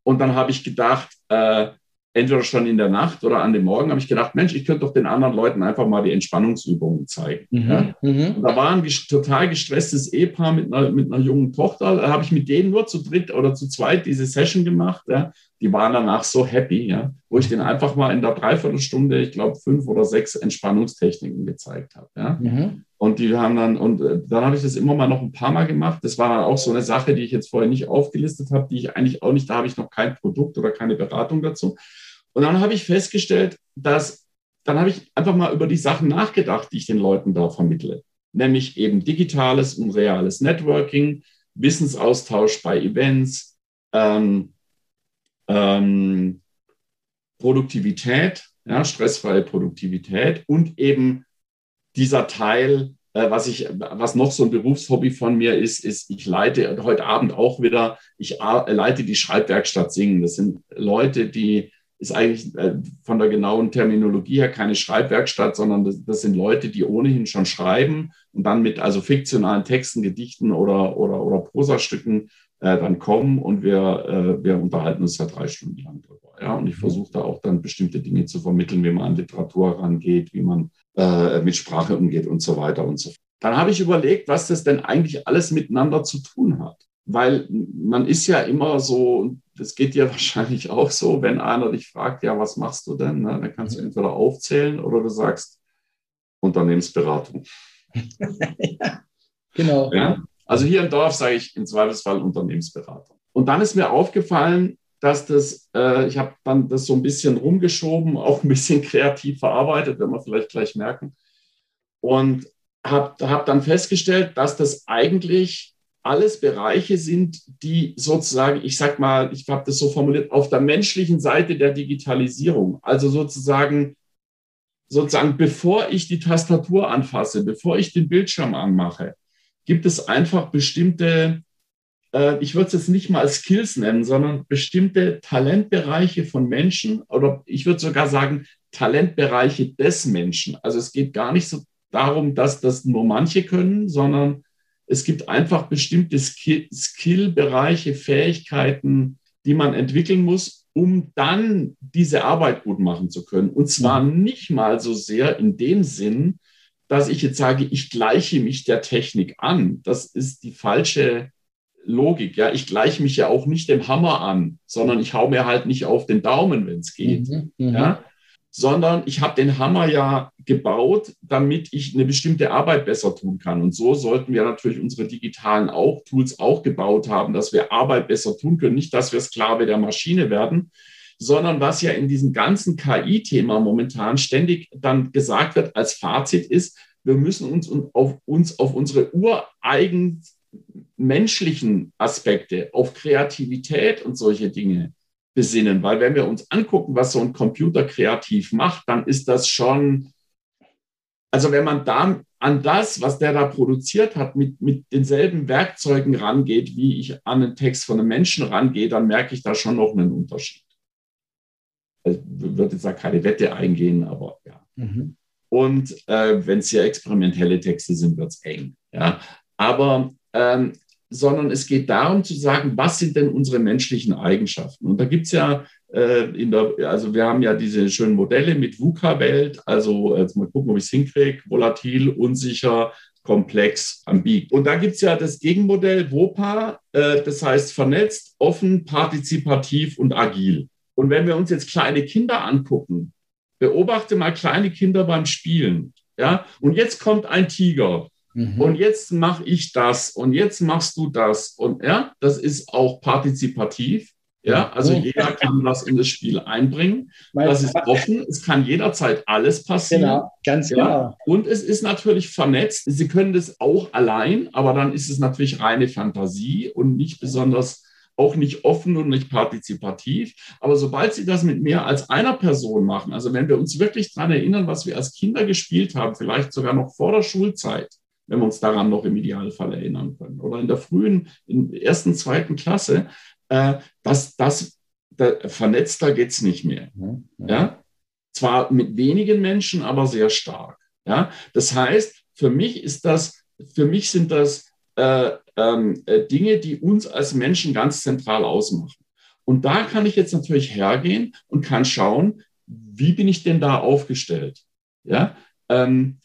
Und dann habe ich gedacht, äh, entweder schon in der Nacht oder an dem Morgen, habe ich gedacht, Mensch, ich könnte doch den anderen Leuten einfach mal die Entspannungsübungen zeigen. Mhm, ja? mhm. Da war ein total gestresstes Ehepaar mit einer, mit einer jungen Tochter. Da habe ich mit denen nur zu dritt oder zu zweit diese Session gemacht. Ja? Die waren danach so happy, ja? wo ich denen einfach mal in der Dreiviertelstunde, ich glaube, fünf oder sechs Entspannungstechniken gezeigt habe. Ja? Mhm. Und die haben dann, und äh, dann habe ich das immer mal noch ein paar Mal gemacht. Das war dann auch so eine Sache, die ich jetzt vorher nicht aufgelistet habe, die ich eigentlich auch nicht, da habe ich noch kein Produkt oder keine Beratung dazu. Und dann habe ich festgestellt, dass, dann habe ich einfach mal über die Sachen nachgedacht, die ich den Leuten da vermittle. Nämlich eben digitales und reales Networking, Wissensaustausch bei Events, ähm, ähm, Produktivität, ja, stressfreie Produktivität und eben dieser Teil, äh, was ich, was noch so ein Berufshobby von mir ist, ist, ich leite heute Abend auch wieder, ich leite die Schreibwerkstatt Singen. Das sind Leute, die ist eigentlich äh, von der genauen Terminologie her keine Schreibwerkstatt, sondern das, das, sind Leute, die ohnehin schon schreiben und dann mit also fiktionalen Texten, Gedichten oder, oder, oder Prosastücken äh, dann kommen und wir, äh, wir unterhalten uns ja drei Stunden lang drüber. Ja? Und ich mhm. versuche da auch dann bestimmte Dinge zu vermitteln, wie man an Literatur rangeht, wie man äh, mit Sprache umgeht und so weiter und so fort. Dann habe ich überlegt, was das denn eigentlich alles miteinander zu tun hat. Weil man ist ja immer so, das geht dir wahrscheinlich auch so, wenn einer dich fragt, ja, was machst du denn? Ne? Dann kannst du mhm. entweder aufzählen oder du sagst Unternehmensberatung. ja, genau. Ja? Also hier im Dorf sage ich im Zweifelsfall Unternehmensberatung. Und dann ist mir aufgefallen, dass das, äh, ich habe dann das so ein bisschen rumgeschoben, auch ein bisschen kreativ verarbeitet, wenn wir vielleicht gleich merken. Und habe hab dann festgestellt, dass das eigentlich alles Bereiche sind, die sozusagen, ich sag mal, ich habe das so formuliert, auf der menschlichen Seite der Digitalisierung, also sozusagen, sozusagen, bevor ich die Tastatur anfasse, bevor ich den Bildschirm anmache, gibt es einfach bestimmte, äh, ich würde es jetzt nicht mal Skills nennen, sondern bestimmte Talentbereiche von Menschen oder ich würde sogar sagen Talentbereiche des Menschen. Also es geht gar nicht so darum, dass das nur manche können, sondern es gibt einfach bestimmte Skill-Bereiche, Fähigkeiten, die man entwickeln muss, um dann diese Arbeit gut machen zu können. Und zwar mhm. nicht mal so sehr in dem Sinn, dass ich jetzt sage, ich gleiche mich der Technik an. Das ist die falsche Logik. Ja, ich gleiche mich ja auch nicht dem Hammer an, sondern ich hau mir halt nicht auf den Daumen, wenn es geht. Mhm, mhm, ja, sondern ich habe den Hammer ja gebaut, damit ich eine bestimmte Arbeit besser tun kann. Und so sollten wir natürlich unsere digitalen auch, Tools auch gebaut haben, dass wir Arbeit besser tun können. Nicht, dass wir Sklave der Maschine werden, sondern was ja in diesem ganzen KI-Thema momentan ständig dann gesagt wird als Fazit ist, wir müssen uns auf, uns auf unsere ureigen menschlichen Aspekte, auf Kreativität und solche Dinge besinnen. Weil wenn wir uns angucken, was so ein Computer kreativ macht, dann ist das schon, also wenn man da an das, was der da produziert hat, mit, mit denselben Werkzeugen rangeht, wie ich an einen Text von einem Menschen rangehe, dann merke ich da schon noch einen Unterschied. Ich würde jetzt da keine Wette eingehen, aber ja. Mhm. Und äh, wenn es hier experimentelle Texte sind, wird es eng. Ja. Aber ähm, sondern es geht darum zu sagen, was sind denn unsere menschlichen Eigenschaften? Und da gibt es ja äh, in der, also wir haben ja diese schönen Modelle mit VUCA-Welt, also jetzt mal gucken, ob ich es hinkriege, volatil, unsicher, komplex, ambig. Und da gibt es ja das Gegenmodell WOPA, äh, das heißt vernetzt, offen, partizipativ und agil. Und wenn wir uns jetzt kleine Kinder angucken, beobachte mal kleine Kinder beim Spielen. Ja, und jetzt kommt ein Tiger Mhm. Und jetzt mache ich das und jetzt machst du das. Und ja, das ist auch partizipativ. Ja, also jeder kann was in das Spiel einbringen. Das ist offen. Es kann jederzeit alles passieren. Genau, ganz genau. Ja. Und es ist natürlich vernetzt. Sie können das auch allein, aber dann ist es natürlich reine Fantasie und nicht besonders, auch nicht offen und nicht partizipativ. Aber sobald Sie das mit mehr als einer Person machen, also wenn wir uns wirklich daran erinnern, was wir als Kinder gespielt haben, vielleicht sogar noch vor der Schulzeit, wenn wir uns daran noch im Idealfall erinnern können. Oder in der frühen, in der ersten, zweiten Klasse, äh, das, das, da, vernetzter geht es nicht mehr. Ja, ja. ja, Zwar mit wenigen Menschen, aber sehr stark. Ja? Das heißt, für mich ist das, für mich sind das äh, ähm, äh, Dinge, die uns als Menschen ganz zentral ausmachen. Und da kann ich jetzt natürlich hergehen und kann schauen, wie bin ich denn da aufgestellt? Ja, ähm,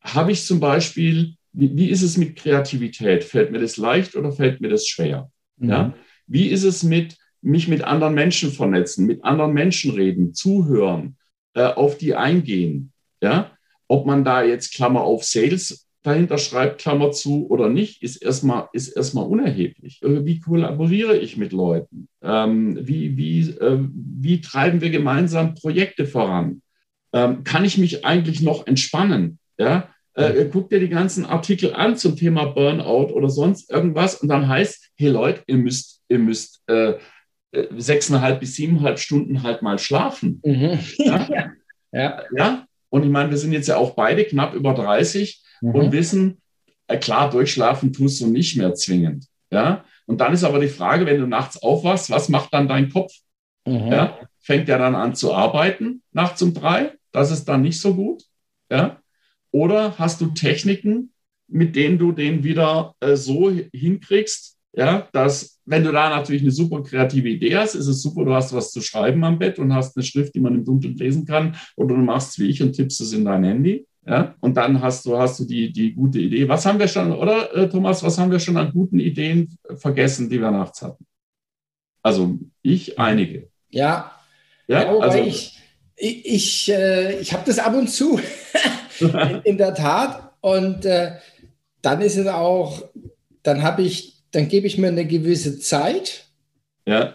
habe ich zum Beispiel wie, wie ist es mit Kreativität? Fällt mir das leicht oder fällt mir das schwer? Mhm. Ja? Wie ist es mit mich mit anderen Menschen vernetzen, mit anderen Menschen reden, zuhören, äh, auf die eingehen? Ja? Ob man da jetzt Klammer auf Sales dahinter schreibt, Klammer zu oder nicht, ist erstmal, ist erstmal unerheblich. Äh, wie kollaboriere ich mit Leuten? Ähm, wie, wie, äh, wie treiben wir gemeinsam Projekte voran? Ähm, kann ich mich eigentlich noch entspannen? Ja? Äh, guck dir die ganzen Artikel an zum Thema Burnout oder sonst irgendwas und dann heißt, hey Leute, ihr müsst, ihr müsst äh, äh sechseinhalb bis siebeneinhalb Stunden halt mal schlafen. Mhm. Ja? ja? ja. Und ich meine, wir sind jetzt ja auch beide knapp über 30 mhm. und wissen, äh, klar, durchschlafen tust du nicht mehr zwingend. Ja. Und dann ist aber die Frage, wenn du nachts aufwachst, was macht dann dein Kopf? Mhm. Ja. Fängt der dann an zu arbeiten nachts um drei? Das ist dann nicht so gut. Ja. Oder hast du Techniken, mit denen du den wieder äh, so hinkriegst, ja, dass, wenn du da natürlich eine super kreative Idee hast, ist es super, du hast was zu schreiben am Bett und hast eine Schrift, die man im Dunkeln lesen kann, oder du machst es wie ich und tippst es in dein Handy. Ja, und dann hast du, hast du die, die gute Idee. Was haben wir schon, oder äh, Thomas, was haben wir schon an guten Ideen vergessen, die wir nachts hatten? Also ich einige. Ja, ja, ja also, ich, ich, ich, äh, ich habe das ab und zu. in, in, der Tat. Und äh, dann ist es auch, dann habe ich, dann gebe ich mir eine gewisse Zeit. Ja.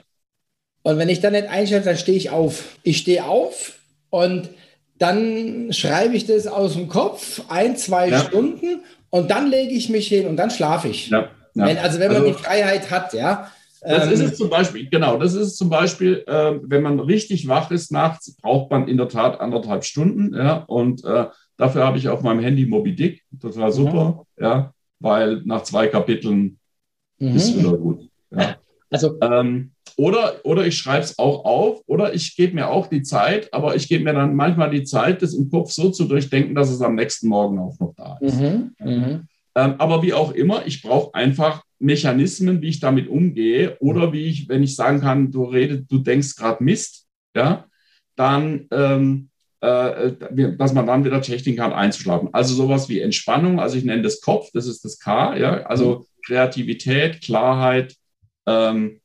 Und wenn ich dann nicht einstelle, dann stehe ich auf. Ich stehe auf und dann schreibe ich das aus dem Kopf, ein, zwei ja. Stunden und dann lege ich mich hin und dann schlafe ich. Ja. Ja. Wenn, also wenn man also, die Freiheit hat, ja. Das ist ähm, es zum Beispiel, genau, das ist es zum Beispiel, äh, wenn man richtig wach ist nachts, braucht man in der Tat anderthalb Stunden, ja, und äh, Dafür habe ich auf meinem Handy Moby Dick. Das war super, mhm. ja, weil nach zwei Kapiteln mhm. ist wieder gut. Ja. Also, ähm, Oder, oder ich schreibe es auch auf oder ich gebe mir auch die Zeit, aber ich gebe mir dann manchmal die Zeit, das im Kopf so zu durchdenken, dass es am nächsten Morgen auch noch da ist. Mhm, mhm. ähm, aber wie auch immer, ich brauche einfach Mechanismen, wie ich damit umgehe oder wie ich, wenn ich sagen kann, du redest, du denkst gerade Mist, ja, dann, ähm, äh, dass man dann wieder Techniken hat, einzuschlafen. Also sowas wie Entspannung, also ich nenne das Kopf, das ist das K, ja, also mhm. Kreativität, Klarheit, ähm,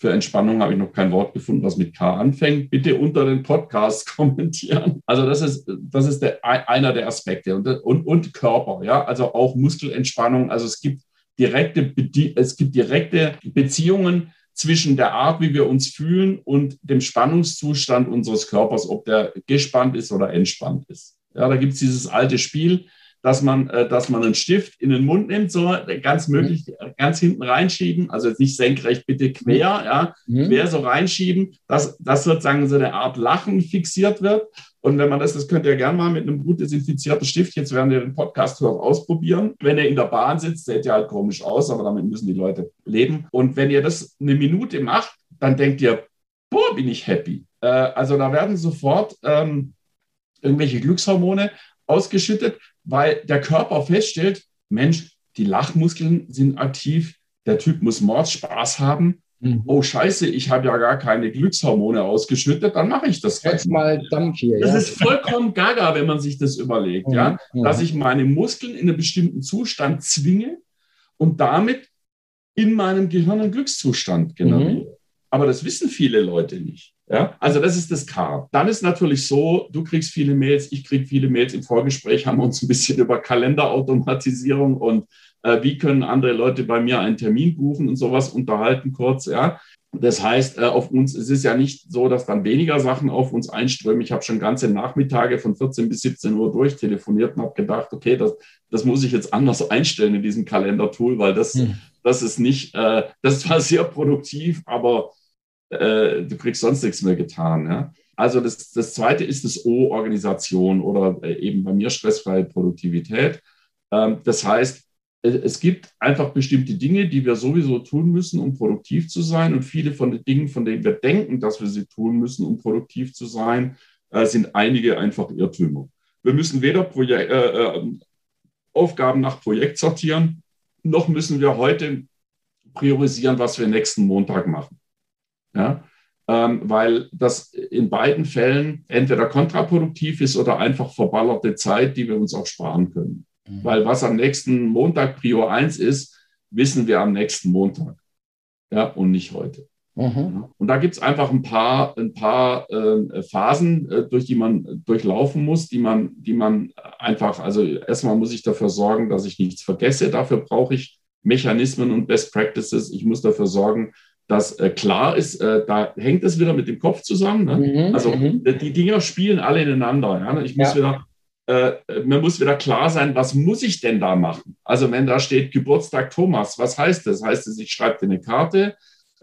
für Entspannung habe ich noch kein Wort gefunden, was mit K anfängt. Bitte unter den Podcast kommentieren. Also das ist, das ist der, einer der Aspekte. Und, und, und Körper, ja, also auch Muskelentspannung. Also es gibt direkte, es gibt direkte Beziehungen zwischen der Art, wie wir uns fühlen und dem Spannungszustand unseres Körpers, ob der gespannt ist oder entspannt ist. Ja, da gibt es dieses alte Spiel, dass man, äh, dass man einen Stift in den Mund nimmt, so ganz möglich, mhm. ganz hinten reinschieben, also jetzt nicht senkrecht, bitte quer, ja, mhm. quer so reinschieben, dass, dass sozusagen so eine Art Lachen fixiert wird. Und wenn man das, das könnt ihr gerne mal mit einem gut desinfizierten Stift, jetzt werden wir den Podcast hört, ausprobieren. Wenn ihr in der Bahn sitzt, seht ihr halt komisch aus, aber damit müssen die Leute leben. Und wenn ihr das eine Minute macht, dann denkt ihr, boah, bin ich happy. Äh, also da werden sofort ähm, irgendwelche Glückshormone ausgeschüttet, weil der Körper feststellt, Mensch, die Lachmuskeln sind aktiv, der Typ muss Mordspaß haben. Mhm. Oh Scheiße, ich habe ja gar keine Glückshormone ausgeschüttet, dann mache ich das. Jetzt mal Dampf hier. Das ja. ist vollkommen gaga, wenn man sich das überlegt, mhm. ja, mhm. dass ich meine Muskeln in einen bestimmten Zustand zwinge und damit in meinem Gehirn einen Glückszustand generiere. Mhm. Aber das wissen viele Leute nicht. Ja, also das ist das K. Dann ist natürlich so, du kriegst viele Mails, ich kriege viele Mails. Im Vorgespräch haben wir uns ein bisschen über Kalenderautomatisierung und äh, wie können andere Leute bei mir einen Termin buchen und sowas unterhalten kurz. Ja, das heißt, äh, auf uns, es ist ja nicht so, dass dann weniger Sachen auf uns einströmen. Ich habe schon ganze Nachmittage von 14 bis 17 Uhr durchtelefoniert und habe gedacht, okay, das, das muss ich jetzt anders einstellen in diesem Kalendertool, weil das, hm. das ist nicht, äh, das war sehr produktiv, aber äh, du kriegst sonst nichts mehr getan. Ja? Also das, das zweite ist das O, Organisation oder äh, eben bei mir stressfreie Produktivität. Ähm, das heißt, es gibt einfach bestimmte Dinge, die wir sowieso tun müssen, um produktiv zu sein. Und viele von den Dingen, von denen wir denken, dass wir sie tun müssen, um produktiv zu sein, äh, sind einige einfach Irrtümer. Wir müssen weder Projek äh, äh, Aufgaben nach Projekt sortieren, noch müssen wir heute priorisieren, was wir nächsten Montag machen. Ja? Ähm, weil das in beiden Fällen entweder kontraproduktiv ist oder einfach verballerte Zeit, die wir uns auch sparen können. Mhm. Weil was am nächsten Montag Prior 1 ist, wissen wir am nächsten Montag. Ja, und nicht heute. Mhm. Und da gibt es einfach ein paar, ein paar äh, Phasen, äh, durch die man durchlaufen muss, die man, die man einfach, also erstmal muss ich dafür sorgen, dass ich nichts vergesse. Dafür brauche ich Mechanismen und Best Practices. Ich muss dafür sorgen, dass äh, klar ist, äh, da hängt es wieder mit dem Kopf zusammen. Ne? Mhm, also mhm. die Dinger spielen alle ineinander. Ja? Ich muss ja. wieder, äh, mir muss wieder klar sein, was muss ich denn da machen? Also wenn da steht Geburtstag Thomas, was heißt das? Heißt es, ich schreibe dir eine Karte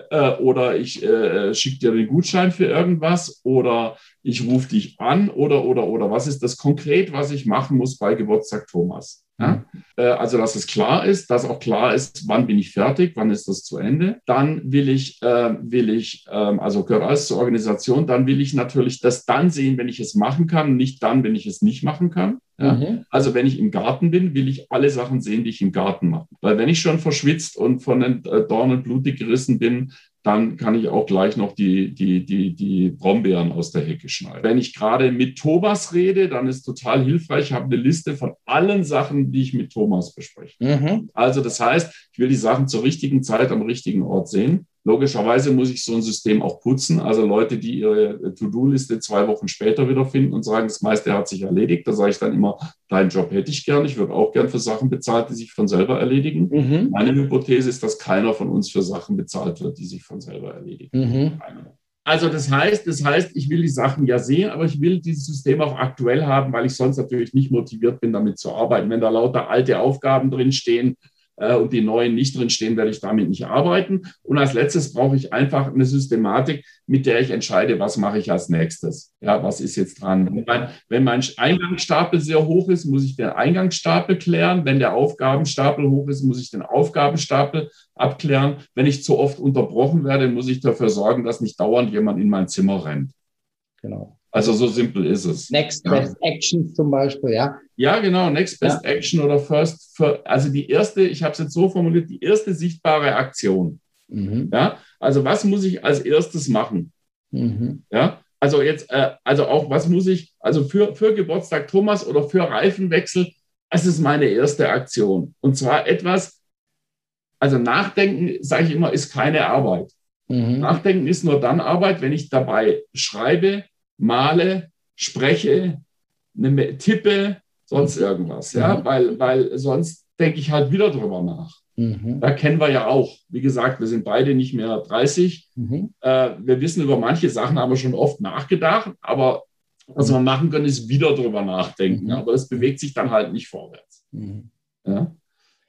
äh, oder ich äh, schicke dir den Gutschein für irgendwas oder ich rufe dich an oder oder oder was ist das konkret, was ich machen muss bei Geburtstag Thomas? Ja? Äh, also, dass es klar ist, dass auch klar ist, wann bin ich fertig, wann ist das zu Ende. Dann will ich, äh, will ich, äh, also gehört alles zur Organisation, dann will ich natürlich das dann sehen, wenn ich es machen kann, nicht dann, wenn ich es nicht machen kann. Ja? Mhm. Also wenn ich im Garten bin, will ich alle Sachen sehen, die ich im Garten mache. Weil wenn ich schon verschwitzt und von den äh, Dornen blutig gerissen bin, dann kann ich auch gleich noch die, die, die, die Brombeeren aus der Hecke schneiden. Wenn ich gerade mit Thomas rede, dann ist total hilfreich. Ich habe eine Liste von allen Sachen, die ich mit Thomas bespreche. Mhm. Also das heißt, ich will die Sachen zur richtigen Zeit am richtigen Ort sehen. Logischerweise muss ich so ein System auch putzen. Also Leute, die ihre To-Do-Liste zwei Wochen später wiederfinden und sagen, das meiste hat sich erledigt, da sage ich dann immer, deinen Job hätte ich gern. Ich würde auch gern für Sachen bezahlt, die sich von selber erledigen. Mhm. Meine Hypothese ist, dass keiner von uns für Sachen bezahlt wird, die sich von selber erledigen. Mhm. Also das heißt, das heißt, ich will die Sachen ja sehen, aber ich will dieses System auch aktuell haben, weil ich sonst natürlich nicht motiviert bin, damit zu arbeiten. Wenn da lauter alte Aufgaben drin stehen, äh, und die neuen nicht drinstehen, werde ich damit nicht arbeiten. Und als letztes brauche ich einfach eine Systematik, mit der ich entscheide, was mache ich als nächstes. Ja, was ist jetzt dran? Wenn mein, wenn mein Eingangsstapel sehr hoch ist, muss ich den Eingangsstapel klären. Wenn der Aufgabenstapel hoch ist, muss ich den Aufgabenstapel abklären. Wenn ich zu oft unterbrochen werde, muss ich dafür sorgen, dass nicht dauernd jemand in mein Zimmer rennt. Genau. Also so simpel ist es. Next ja. Best Action zum Beispiel, ja. Ja, genau, Next Best ja. Action oder First, also die erste, ich habe es jetzt so formuliert, die erste sichtbare Aktion. Mhm. Ja, also was muss ich als erstes machen? Mhm. Ja, also jetzt, äh, also auch was muss ich, also für, für Geburtstag Thomas oder für Reifenwechsel, das ist meine erste Aktion. Und zwar etwas, also Nachdenken, sage ich immer, ist keine Arbeit. Mhm. Nachdenken ist nur dann Arbeit, wenn ich dabei schreibe, male, spreche, ne, tippe, sonst irgendwas. Ja, mhm. weil, weil sonst denke ich halt wieder drüber nach. Mhm. Da kennen wir ja auch. Wie gesagt, wir sind beide nicht mehr 30. Mhm. Äh, wir wissen über manche Sachen, haben wir schon oft nachgedacht, aber was wir machen können, ist wieder drüber nachdenken. Mhm. Aber es bewegt sich dann halt nicht vorwärts. Mhm. Ja?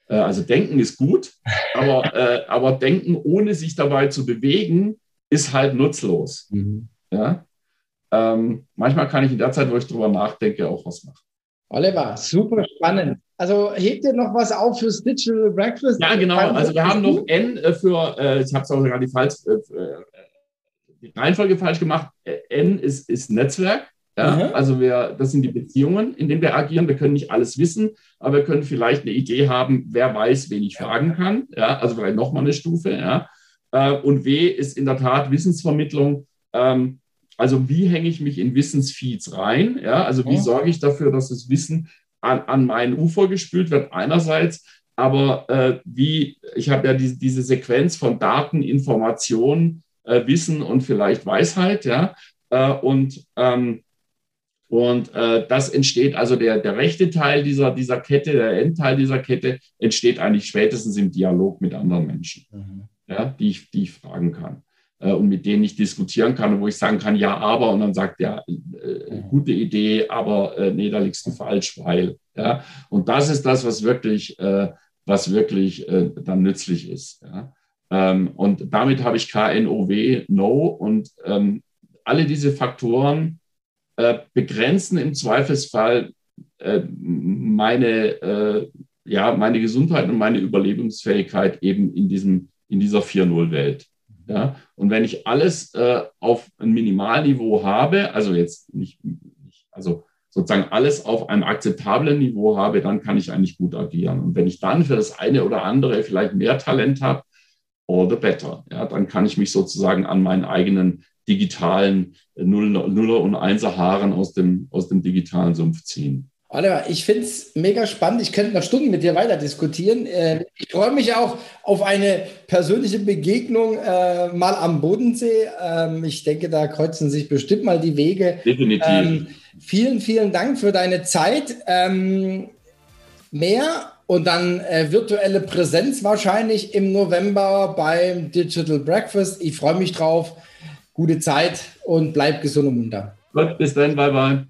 Äh, also denken ist gut, aber, äh, aber denken ohne sich dabei zu bewegen, ist halt nutzlos. Mhm. Ja? ähm, manchmal kann ich in der Zeit, wo ich drüber nachdenke, auch was machen. Oliver, super spannend. Also hebt ihr noch was auf fürs Digital Breakfast? Ja, genau. Also wir haben noch N äh, für, äh, ich habe es auch gerade falsch, äh, äh, die Reihenfolge falsch gemacht. Äh, N ist, ist Netzwerk. Ja, mhm. Also wir, das sind die Beziehungen, in denen wir agieren. Wir können nicht alles wissen, aber wir können vielleicht eine Idee haben, wer weiß, wen ich fragen kann. Ja, also vielleicht nochmal eine Stufe. Ja. Und W ist in der Tat Wissensvermittlung. Ähm, also wie hänge ich mich in Wissensfeeds rein? Ja, also wie sorge ich dafür, dass das Wissen an, an mein Ufer gespült wird einerseits, aber äh, wie, ich habe ja die, diese Sequenz von Daten, Informationen, äh, Wissen und vielleicht Weisheit, ja, äh, und ähm, und äh, das entsteht, also der, der rechte Teil dieser, dieser Kette, der Endteil dieser Kette, entsteht eigentlich spätestens im Dialog mit anderen Menschen, mhm. ja, die, ich, die ich fragen kann und mit denen ich diskutieren kann und wo ich sagen kann, ja, aber, und dann sagt ja, äh, gute Idee, aber äh, nee, da liegst du falsch, weil. Ja? Und das ist das, was wirklich, äh, was wirklich äh, dann nützlich ist. Ja? Ähm, und damit habe ich KNOW, No, und ähm, alle diese Faktoren äh, begrenzen im Zweifelsfall äh, meine, äh, ja, meine Gesundheit und meine Überlebensfähigkeit eben in, diesem, in dieser 4-0-Welt. Ja? Und wenn ich alles äh, auf ein Minimalniveau habe, also jetzt nicht, nicht, also sozusagen alles auf einem akzeptablen Niveau habe, dann kann ich eigentlich gut agieren. Und wenn ich dann für das eine oder andere vielleicht mehr Talent habe, all the better. Ja, dann kann ich mich sozusagen an meinen eigenen digitalen Nuller und Einser Haaren aus dem, aus dem digitalen Sumpf ziehen. Oliver, ich finde es mega spannend. Ich könnte noch Stunden mit dir weiter diskutieren. Äh, ich freue mich auch auf eine persönliche Begegnung äh, mal am Bodensee. Ähm, ich denke, da kreuzen sich bestimmt mal die Wege. Definitiv. Ähm, vielen, vielen Dank für deine Zeit. Ähm, mehr und dann äh, virtuelle Präsenz wahrscheinlich im November beim Digital Breakfast. Ich freue mich drauf. Gute Zeit und bleib gesund und munter. Gut, bis dann. Bye, bye.